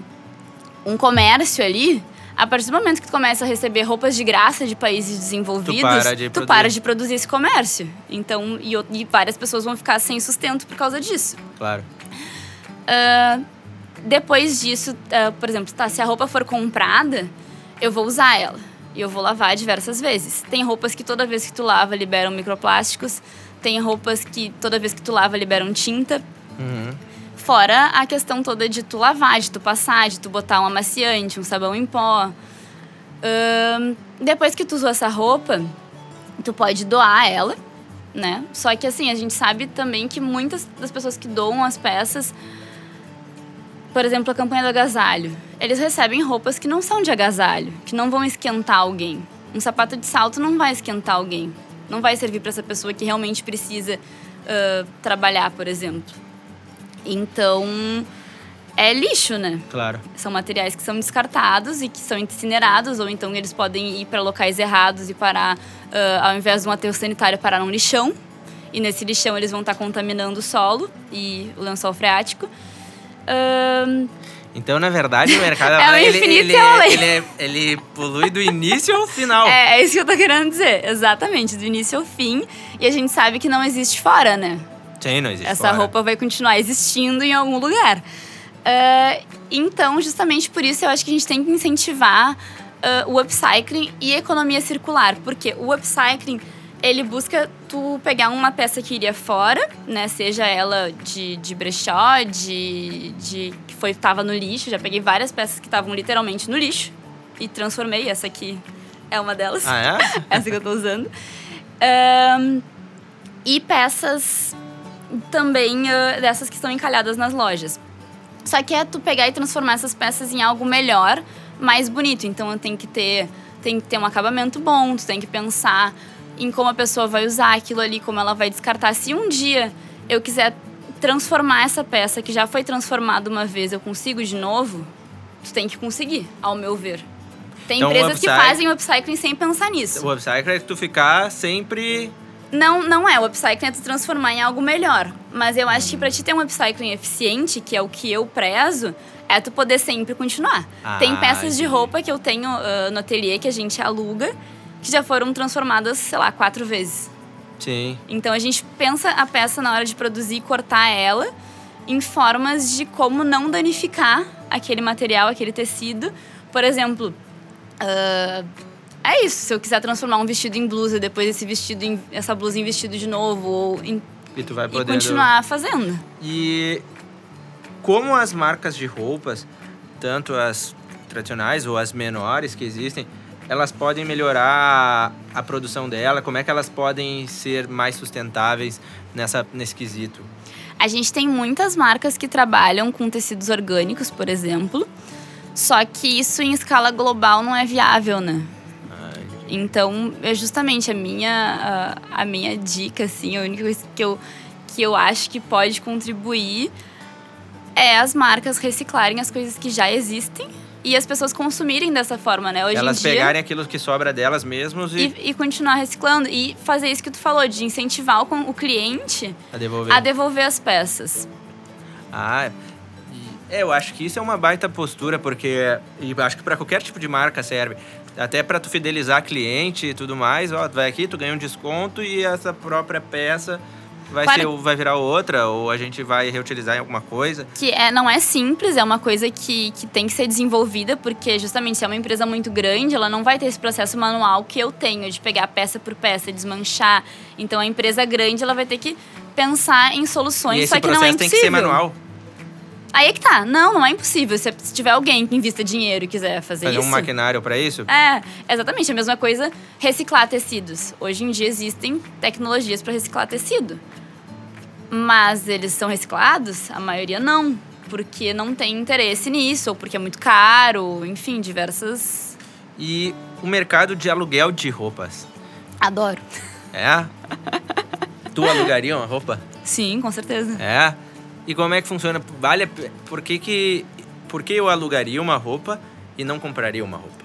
um comércio ali, a partir do momento que tu começa a receber roupas de graça de países desenvolvidos, para de tu produzir. para de produzir esse comércio. Então, e, e várias pessoas vão ficar sem sustento por causa disso. Claro. Ah, depois disso, ah, por exemplo, tá, se a roupa for comprada, eu vou usar ela. E eu vou lavar diversas vezes. Tem roupas que toda vez que tu lava liberam microplásticos. Tem roupas que toda vez que tu lava liberam tinta. Uhum. Fora a questão toda de tu lavar, de tu passar, de tu botar um amaciante, um sabão em pó. Depois que tu usou essa roupa, tu pode doar ela, né? Só que assim, a gente sabe também que muitas das pessoas que doam as peças, por exemplo, a campanha do agasalho, eles recebem roupas que não são de agasalho, que não vão esquentar alguém. Um sapato de salto não vai esquentar alguém. Não vai servir para essa pessoa que realmente precisa ah, trabalhar, por exemplo. Então, é lixo, né? Claro. São materiais que são descartados e que são incinerados, ou então eles podem ir para locais errados e parar, ah, ao invés de um aterro sanitário, parar num lixão. E nesse lixão eles vão estar contaminando o solo e o lençol freático. Ahn, Então, na verdade, o mercado É o ele, ele, e além. ele, é- ele polui do início ao final. é, é isso que eu tô querendo dizer, exatamente, do início ao fim. E a gente sabe que não existe fora, né? Sim, não existe Essa fora. roupa vai continuar existindo em algum lugar. Ah, então, justamente por isso, eu acho que a gente tem que incentivar ah, o upcycling e a economia circular. Porque o upcycling, ele busca tu pegar uma peça que iria fora, né? Seja ela de, de brechó, de, de que foi tava no lixo. Já peguei várias peças que estavam literalmente no lixo e transformei. Essa aqui é uma delas Ah, é? essa que eu tô usando. Ahn, e peças também ah, dessas que estão encalhadas nas lojas. Só que é tu pegar e transformar essas peças em algo melhor, mais bonito. Então tem que ter, tem que ter um acabamento bom, tu tem que pensar em como a pessoa vai usar aquilo ali, como ela vai descartar. Se um dia eu quiser transformar essa peça que já foi transformada uma vez, eu consigo de novo, tu tem que conseguir, ao meu ver. Tem Então, o empresas que fazem upcycling sem pensar nisso. O upcycle é tu ficar sempre... Não, não é. O upcycling é tu transformar em algo melhor. Mas eu acho que pra te ter um upcycling eficiente, que é o que eu prezo, é tu poder sempre continuar. Ah, Tem peças de roupa que eu tenho ah, no ateliê que a gente aluga, que já foram transformadas, sei lá, quatro vezes. Sim. Então a gente pensa a peça na hora de produzir e cortar ela em formas de como não danificar aquele material, aquele tecido. Por exemplo, ah, é isso. Se eu quiser transformar um vestido em blusa, depois esse vestido em, essa blusa em vestido de novo, ou em- E tu vai e podendo... continuar fazendo. E como as marcas de roupas, tanto as tradicionais ou as menores que existem, elas podem melhorar a produção dela? Como é que elas podem ser mais sustentáveis nessa, nesse quesito? A gente tem muitas marcas que trabalham com tecidos orgânicos, por exemplo. Só que isso em escala global não é viável, né? Então, é justamente a minha, a, a minha dica, assim, a única coisa que eu, que eu acho que pode contribuir é as marcas reciclarem as coisas que já existem e as pessoas consumirem dessa forma, né? Hoje elas em dia. pegarem aquilo que sobra delas mesmos e, E, e continuar reciclando. E fazer isso que tu falou, de incentivar o, o cliente a devolver. a devolver as peças. Ah, é, eu acho que isso é uma baita postura, porque e acho que para qualquer tipo de marca serve. Até para tu fidelizar cliente e tudo mais, ó, tu vai aqui, tu ganha um desconto e essa própria peça vai, Claro. ser, vai virar outra, ou a gente vai reutilizar em alguma coisa. Que é, não é simples, é uma coisa que, que tem que ser desenvolvida, porque justamente se é uma empresa muito grande, ela não vai ter esse processo manual que eu tenho, de pegar peça por peça, desmanchar. Então a empresa grande ela vai ter que pensar em soluções, esse só que processo não é tem impossível. que ser manual. Aí é que tá. Não, não é impossível. Se, tiver alguém que invista dinheiro e quiser fazer, Fazer isso. um maquinário para isso. É, exatamente. A mesma coisa reciclar tecidos. Hoje em dia existem tecnologias para reciclar tecido. Mas eles são reciclados? A maioria não. Porque não tem interesse nisso, ou porque é muito caro, enfim, diversas. E o mercado de aluguel de roupas. Adoro. É? tu alugaria uma roupa? Sim, com certeza. É. E como é que funciona? Vale, por que que por que eu alugaria uma roupa e não compraria uma roupa?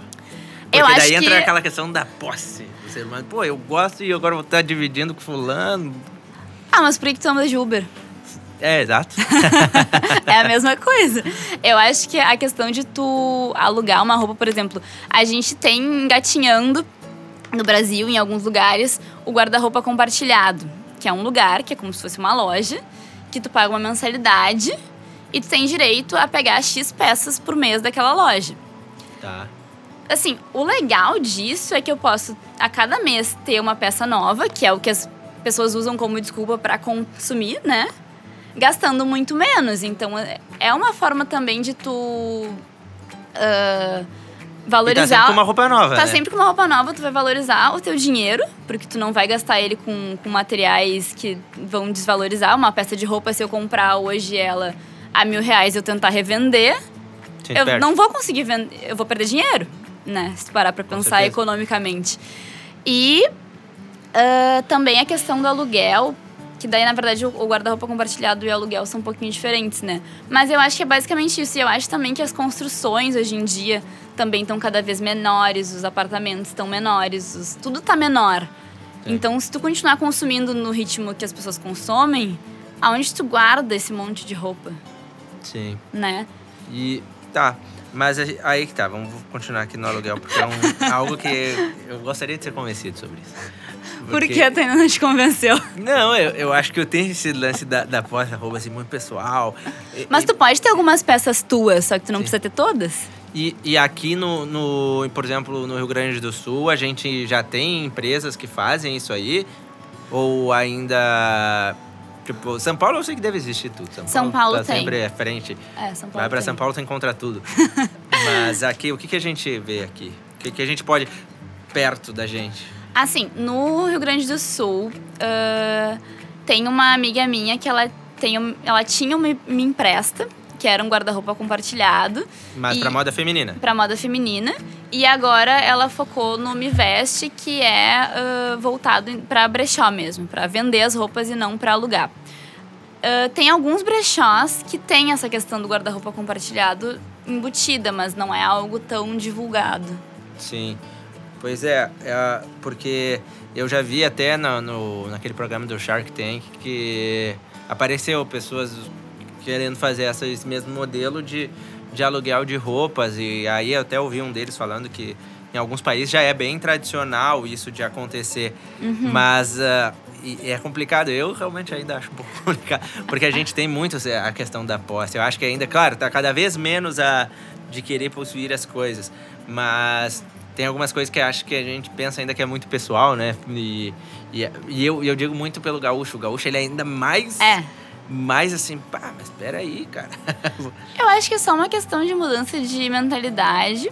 Porque Eu daí acho entra que- aquela questão da posse ser humano. Pô, eu gosto e agora vou estar dividindo com fulano. Ah, mas por que tu anda de Uber? É, exato. É a mesma coisa. Eu acho que a questão de tu alugar uma roupa, por exemplo, a gente tem engatinhando no Brasil, em alguns lugares, o guarda-roupa compartilhado, que é um lugar que é como se fosse uma loja, que tu paga uma mensalidade e tu tem direito a pegar X peças por mês daquela loja. tá. Assim, o legal disso é que eu posso, a cada mês, ter uma peça nova, que é o que as pessoas usam como desculpa pra consumir, né? gastando muito menos. Então é- é uma forma também de tu ah, E tá valorizar. sempre com uma roupa nova, Tá né? sempre com uma roupa nova, tu vai valorizar o teu dinheiro, porque tu não vai gastar ele com, com materiais que vão desvalorizar. Uma peça de roupa, se eu comprar hoje ela a mil reais e eu tentar revender, Sim, eu perde. não vou conseguir vender, eu vou perder dinheiro, né? Se tu parar pra pensar certeza. economicamente. E ah, também a questão do aluguel, que daí, na verdade, o o guarda-roupa compartilhado e o aluguel são um pouquinho diferentes, né? Mas eu acho que é basicamente isso. E eu acho também que as construções hoje em dia também estão cada vez menores, os apartamentos estão menores, os- tudo tá menor. Sim. Então, se tu continuar consumindo no ritmo que as pessoas consomem, aonde tu guarda esse monte de roupa, Sim. né? E tá, mas aí que tá, vamos continuar aqui no aluguel, porque é um, algo que eu gostaria de ser convencido sobre isso. Por Porque- que a não te convenceu? Não, eu, eu acho que eu tenho esse lance da, da porta-roupa assim, muito pessoal. Mas e- tu pode ter algumas peças tuas, só que tu não Sim. precisa ter todas. E, e aqui no, no, por exemplo, no Rio Grande do Sul, a gente já tem empresas que fazem isso aí? Ou ainda. Tipo, São Paulo eu sei que deve existir tudo. São, São Paulo tá tem. sempre à frente. É, São Paulo. Vai pra tem. São Paulo, tu encontra tudo. Mas aqui, o que, que a gente vê aqui? O que, que a gente pode perto da gente? Assim, no Rio Grande do Sul, ah, tem uma amiga minha que ela, tem, um- ela tinha uma me empresta, que era um guarda-roupa compartilhado, Mas E- pra moda feminina. pra moda feminina. E agora ela focou no Me Veste, que é ah, voltado pra brechó mesmo, pra vender as roupas e não pra alugar. Ah, tem alguns brechós que tem essa questão do guarda-roupa compartilhado embutida, mas não é algo tão divulgado. Sim. Pois é, é, porque eu já vi até no, no- naquele programa do Shark Tank que apareceu pessoas querendo fazer esse mesmo modelo de, de aluguel de roupas. E aí eu até ouvi um deles falando que em alguns países já é bem tradicional isso de acontecer. Mas ah, e- é complicado. Eu realmente ainda acho um pouco complicado. Porque a gente tem muito a questão da posse. Eu acho que ainda, claro, tá cada vez menos a de querer possuir as coisas. Mas tem algumas coisas que acho que a gente pensa ainda que é muito pessoal, né? E, e, e eu, eu digo muito pelo gaúcho. O gaúcho, ele é ainda mais... É. Mais assim, pá, mas peraí, cara. Eu acho que é só uma questão de mudança de mentalidade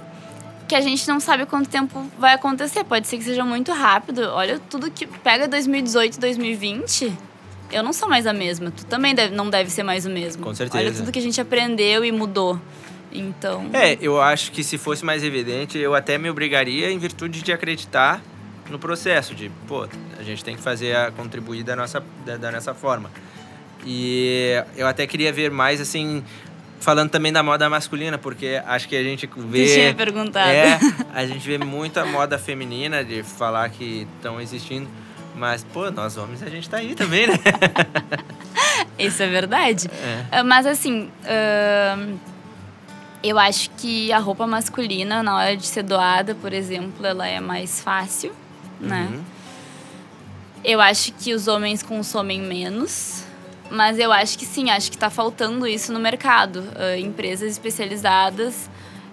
que a gente não sabe quanto tempo vai acontecer. Pode ser que seja muito rápido. Olha, tudo que pega 2018, 2020, eu não sou mais a mesma. Tu também deve- não deve ser mais o mesmo. Com certeza. Olha tudo que a gente aprendeu e mudou. Então, É, eu acho que se fosse mais evidente, eu até me obrigaria em virtude de acreditar no processo, de, pô, a gente tem que fazer a contribuir da nossa, da, da nossa forma. E eu até queria ver mais, assim, falando também da moda masculina, porque acho que a gente vê... tinha perguntado. É, a gente vê muita moda feminina de falar que estão existindo, mas, pô, nós homens a gente tá aí também, né? Isso é verdade. É. Ah, Mas assim, ahn, eu acho que a roupa masculina, na hora de ser doada, por exemplo, ela é mais fácil, né? Uhum. Eu acho que os homens consomem menos, mas eu acho que sim, acho que tá faltando isso no mercado. Ah, empresas especializadas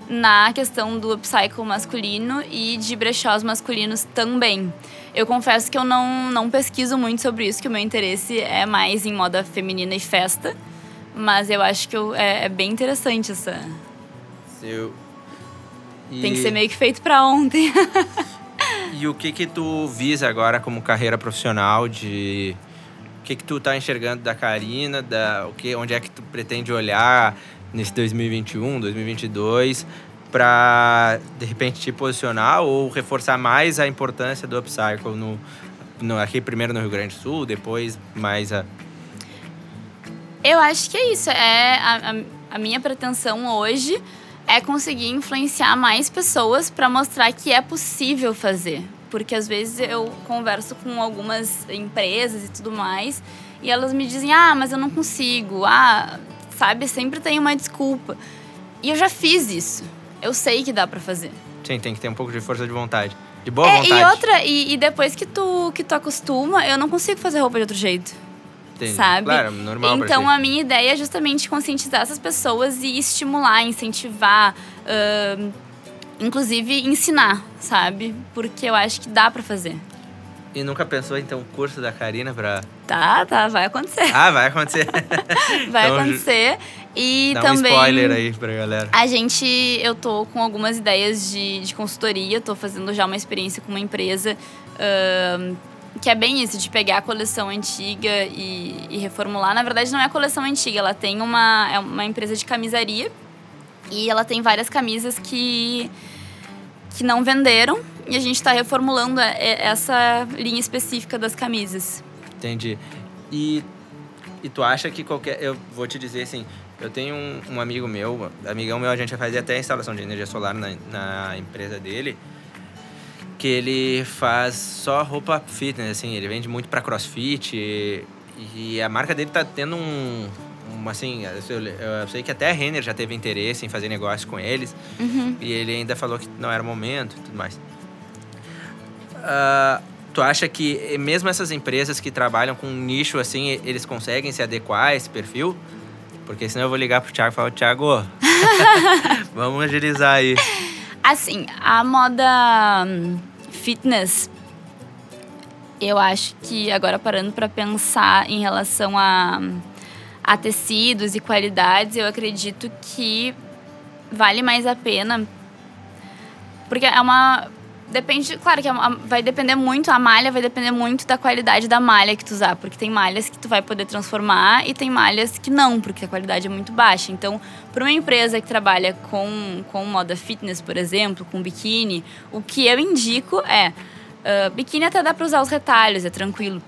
na questão do upcycle masculino e de brechós masculinos também. Eu confesso que eu não, não pesquiso muito sobre isso, que o meu interesse é mais em moda feminina e festa. Mas eu acho que eu- é, é bem interessante essa. Eu... Tem que E- ser meio que feito pra ontem. E o que que tu visa agora como carreira profissional de o que que tu tá enxergando da Karina, da o que onde é que tu pretende olhar nesse 2021, 2022 para de repente te posicionar ou reforçar mais a importância do upcycle no, no aqui primeiro no Rio Grande do Sul, depois mais a Eu acho que é isso. É a, a- a minha pretensão hoje é conseguir influenciar mais pessoas para mostrar que é possível fazer. Porque às vezes eu converso com algumas empresas e tudo mais e elas me dizem: "Ah, mas eu não consigo". Ah, sabe, sempre tem uma desculpa. E eu já fiz isso. Eu sei que dá para fazer. Sim, tem que ter um pouco de força de vontade. De boa É, vontade. e outra, e, e depois que tu que tu acostuma, eu não consigo fazer roupa de outro jeito. Entendi. sabe? Claro, normal Então a minha ideia é justamente conscientizar essas pessoas e estimular, incentivar, ahn, inclusive ensinar, sabe? Porque eu acho que dá pra fazer. E nunca pensou em ter um curso da Karina pra. Tá, tá, vai acontecer. Ah, vai acontecer. vai Então, acontecer. E Dá também. um spoiler aí pra galera. A gente, eu tô com algumas ideias de, de consultoria, tô fazendo já uma experiência com uma empresa que é bem isso, de pegar a coleção antiga e, e reformular. Na verdade, não é a coleção antiga, ela tem uma, é uma empresa de camisaria e ela tem várias camisas que, que não venderam e a gente está reformulando é- é- essa linha específica das camisas. Entendi. E, e tu acha que qualquer. Eu vou te dizer assim. Eu tenho um, um amigo meu, amigão meu, a gente fazer até instalação de energia solar na, na empresa dele. Que ele faz só roupa fitness, assim. Ele vende muito pra crossfit. E, e a marca dele tá tendo um. Assim, eu, eu sei que até a Renner já teve interesse em fazer negócio com eles. E ele ainda falou que não era o momento e tudo mais. Ah, tu acha que mesmo essas empresas que trabalham com um nicho assim, eles conseguem se adequar a esse perfil? Porque senão eu vou ligar pro Thiago e falar, Thiago, vamos agilizar aí. Assim, a moda hum, fitness, eu acho que agora parando para pensar em relação a, a tecidos e qualidades, eu acredito que vale mais a pena. Porque é uma. Depende, claro que é uma- vai depender muito, a malha vai depender muito da qualidade da malha que tu usar. Porque tem malhas que tu vai poder transformar e tem malhas que não, porque a qualidade é muito baixa. Então, para uma empresa que trabalha com, com moda fitness, por exemplo, com biquíni, o que eu indico é. ah, biquíni até dá para usar os retalhos, é tranquilo.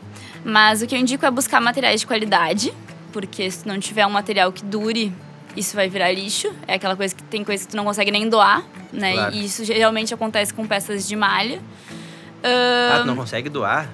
Mas o que eu indico é buscar materiais de qualidade, porque se não tiver um material que dure, isso vai virar lixo. É aquela coisa que tem coisa que tu não consegue nem doar, né? Claro. E isso geralmente acontece com peças de malha. Ah, tu não consegue doar?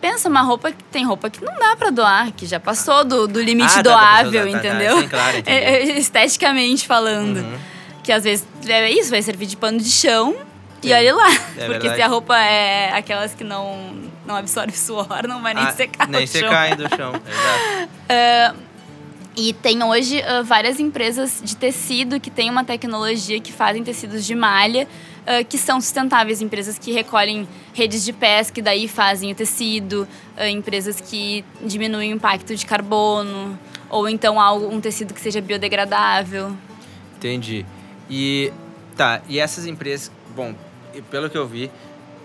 Pensa uma roupa que tem roupa que não dá pra doar, que já passou do, do limite Ah, tá, tá, doável, tá, tá, tá. entendeu? Sim, claro. É, é, esteticamente falando. Uhum. Que às vezes é isso, vai servir de pano de chão e Sim, olha lá. é Porque verdade. se a roupa é aquelas que não, não absorve suor, não vai nem Ah, secar Nem no chão. secar do chão, exato. E tem hoje ah, várias empresas de tecido que têm uma tecnologia que fazem tecidos de malha ah, que são sustentáveis. Empresas que recolhem redes de pesca e daí fazem o tecido. ah, empresas que diminuem o impacto de carbono. Ou então algo, um tecido que seja biodegradável. Entendi. E tá, e essas empresas, bom, pelo que eu vi,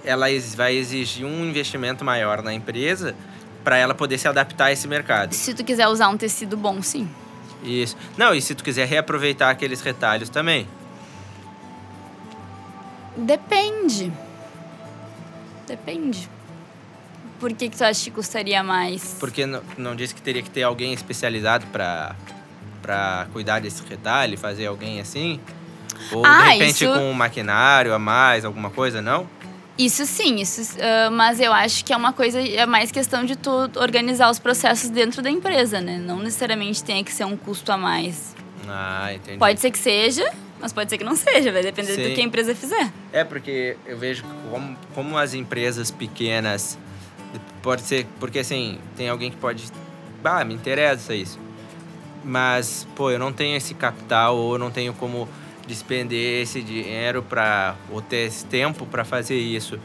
ela vai exigir um investimento maior na empresa para ela poder se adaptar a esse mercado. Se tu quiser usar um tecido bom, sim. Isso. Não, e se tu quiser reaproveitar aqueles retalhos também. Depende. Depende. Por que, que tu acha que custaria mais? Porque não, não disse que teria que ter alguém especializado para para cuidar desse retalho, fazer alguém assim? Ou de Ah, repente isso- com um maquinário a mais, alguma coisa, não? Isso sim, isso, ah, mas eu acho que é uma coisa, é mais questão de tu organizar os processos dentro da empresa, né? Não necessariamente tem que ser um custo a mais. Ah, entendi. Pode ser que seja, mas pode ser que não seja, vai depender Sim. do que a empresa fizer. É, porque eu vejo como, como as empresas pequenas. Pode ser. Porque assim, tem alguém que pode. Bah, me interessa isso. Mas, pô, eu não tenho esse capital ou não tenho como despender esse dinheiro para ou ter esse tempo para fazer isso.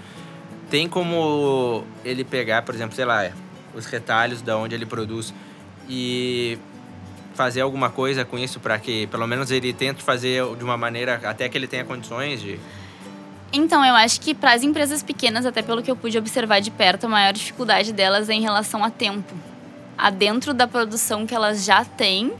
Tem como ele pegar, por exemplo, sei lá, os retalhos da onde ele produz e fazer alguma coisa com isso para que pelo menos ele tente fazer de uma maneira até que ele tenha condições de Então, eu acho que para as empresas pequenas, até pelo que eu pude observar de perto, a maior dificuldade delas é em relação a tempo. A dentro da produção que elas já têm,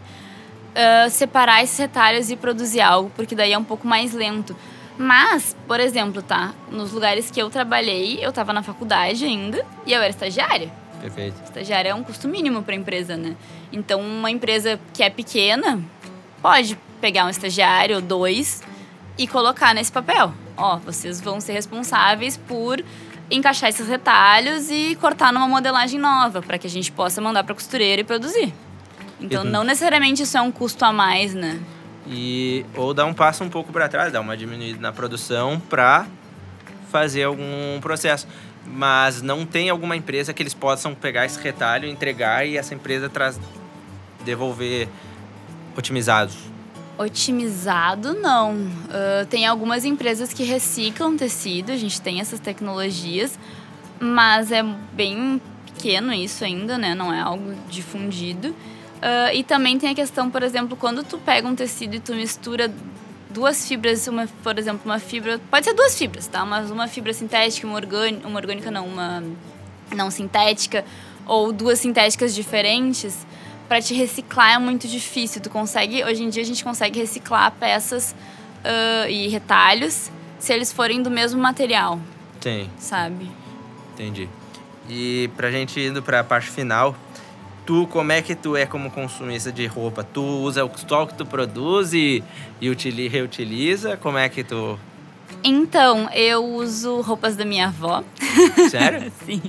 ah, separar esses retalhos e produzir algo, porque daí é um pouco mais lento. Mas, por exemplo, tá? Nos lugares que eu trabalhei, eu estava na faculdade ainda e eu era estagiária. Perfeito. Estagiário é um custo mínimo para a empresa, né? Então, uma empresa que é pequena pode pegar um estagiário ou dois e colocar nesse papel. Ó, vocês vão ser responsáveis por encaixar esses retalhos e cortar numa modelagem nova, para que a gente possa mandar para costureira e produzir. Então, E- não necessariamente isso é um custo a mais, né? E ou dar um passo um pouco para trás, dar uma diminuída na produção para fazer algum processo. Mas não tem alguma empresa que eles possam pegar esse retalho, entregar e essa empresa traz devolver otimizados. Otimizado, não. Ah, tem algumas empresas que reciclam tecido, a gente tem essas tecnologias, mas é bem pequeno isso ainda, né? Não é algo difundido. Uh, e também tem a questão, por exemplo, quando tu pega um tecido e tu mistura duas fibras, uma, por exemplo, uma fibra. Pode ser duas fibras, tá? Mas uma fibra sintética, uma orgânica, uma orgânica não, uma não sintética, ou duas sintéticas diferentes, para te reciclar é muito difícil. Tu consegue, hoje em dia a gente consegue reciclar peças uh, e retalhos se eles forem do mesmo material. Tem. Sabe? Entendi. E pra gente indo pra parte final, tu, como é que tu é como consumista de roupa? Tu usa o que tu produz e, e utiliza, reutiliza? Como é que tu... Então, eu uso roupas da minha avó. Sério? Sim.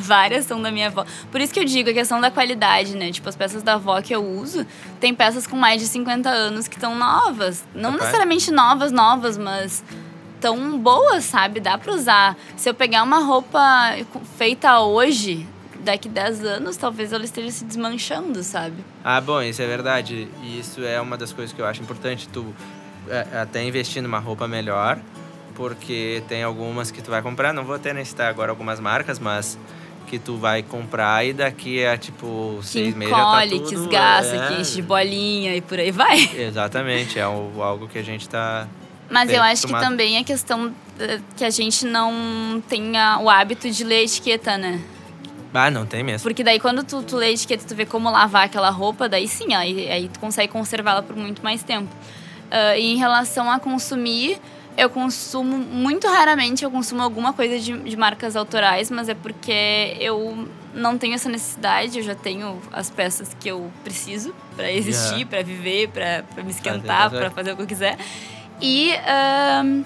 Várias são da minha avó. Por isso que eu digo a questão da qualidade, né? Tipo, as peças da avó que eu uso, tem peças com mais de 50 anos que estão novas. Não necessariamente novas, novas, mas tão boas, sabe? Dá pra usar. Se eu pegar uma roupa feita hoje, daqui 10 anos, talvez ela esteja se desmanchando, sabe? Ah, bom, isso é verdade. E isso é uma das coisas que eu acho importante. Tu é, até investir numa roupa melhor, porque tem algumas que tu vai comprar. Não vou até necessitar agora algumas marcas, mas que tu vai comprar e daqui a tipo Que seis meses já tá encolhe, tudo... que esgaça, é, que enche de bolinha e por aí vai. Exatamente, é algo que a gente tá... Mas eu acho que acostumado. também é questão eh, que a gente não tenha o hábito de ler etiqueta, né? Ah, não tem mesmo. Porque daí quando tu, tu lê a etiqueta, tu vê como lavar aquela roupa, daí sim, aí, aí tu consegue conservá-la por muito mais tempo. Ah, e em relação a consumir, eu consumo, muito raramente eu consumo alguma coisa de, de marcas autorais, mas é porque eu não tenho essa necessidade, eu já tenho as peças que eu preciso pra existir, Yeah. pra viver, pra me esquentar, pra fazer o que eu quiser. E ahn,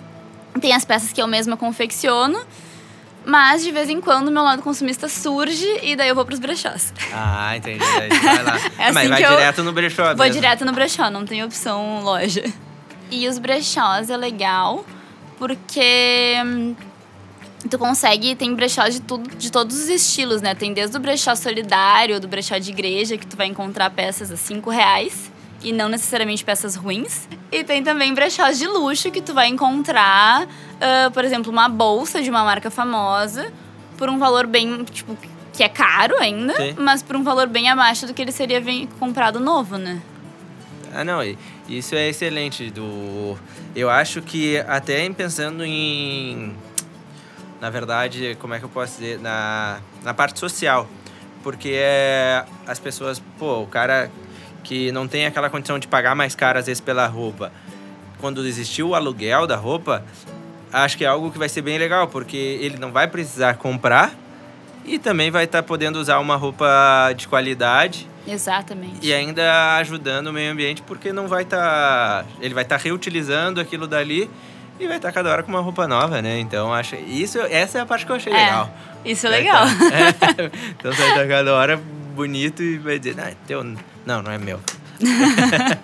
tem as peças que eu mesma confecciono, mas de vez em quando meu lado consumista surge e daí eu vou pros brechós. Ah, entendi. Vai lá. É Mas assim vai que eu- direto no brechó Vou mesmo. direto no brechó, não tem opção loja. E os brechós é legal porque hum, tu consegue, tem brechós de tudo, de todos os estilos, né? Tem desde o brechó solidário, do brechó de igreja, que tu vai encontrar peças a 5 reais. E não necessariamente peças ruins. E tem também brechós de luxo que tu vai encontrar, ah, por exemplo, uma bolsa de uma marca famosa por um valor bem, tipo, que é caro ainda, Sim. mas por um valor bem abaixo do que ele seria comprado novo, né? Ah, não, isso é excelente. Do, eu acho que até em pensando em, na verdade, como é que eu posso dizer, na, na parte social, porque é, as pessoas, pô, o cara que não tem aquela condição de pagar mais caro às vezes pela roupa, quando existiu o aluguel da roupa, acho que é algo que vai ser bem legal, porque ele não vai precisar comprar e também vai estar podendo usar uma roupa de qualidade Exatamente. e ainda ajudando o meio ambiente, porque não vai estar. ele vai estar reutilizando aquilo dali e vai estar cada hora com uma roupa nova, né? Então acho. Isso, essa é a parte que eu achei É, legal. Isso é Vai legal. tá- é, então você vai estar cada hora bonito e vai dizer, é teu. Não, não é meu.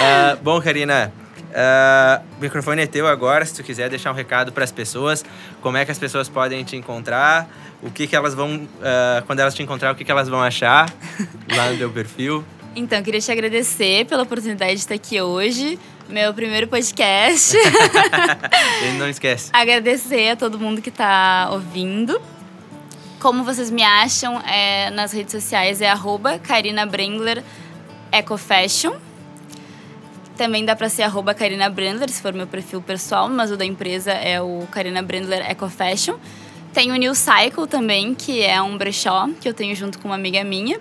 Ah, bom, Karina. ah, o microfone é teu agora, se tu quiser deixar um recado para as pessoas, como é que as pessoas podem te encontrar, o que que elas vão, ah, quando elas te encontrar, o que que elas vão achar lá no teu perfil. Então, queria te agradecer pela oportunidade de estar aqui hoje, meu primeiro podcast. Ele não esquece. agradecer a todo mundo que está ouvindo. Como vocês me acham é, nas redes sociais é arroba Karina Brendler Ecofashion. Também dá para ser arroba Karina Brendler, se for meu perfil pessoal, mas o da empresa é o Karina Brendler Ecofashion. Tem o New Cycle também, que é um brechó que eu tenho junto com uma amiga minha.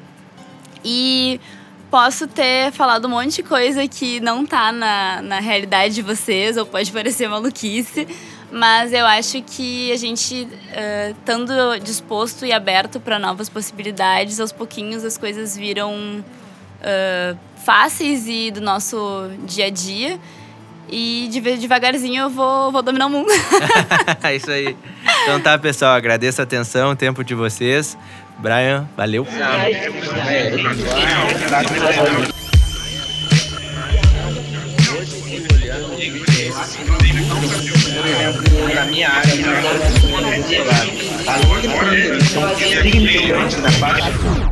E posso ter falado um monte de coisa que não tá na, na realidade de vocês, ou pode parecer maluquice, mas eu acho que a gente, eh, estando disposto e aberto para novas possibilidades, aos pouquinhos as coisas viram eh, fáceis e do nosso dia a dia. E de- devagarzinho eu vou, vou dominar o mundo. É isso aí. Então tá, pessoal, agradeço a atenção, o tempo de vocês. Brian, valeu. Na minha área, eu não. Além de então, na parte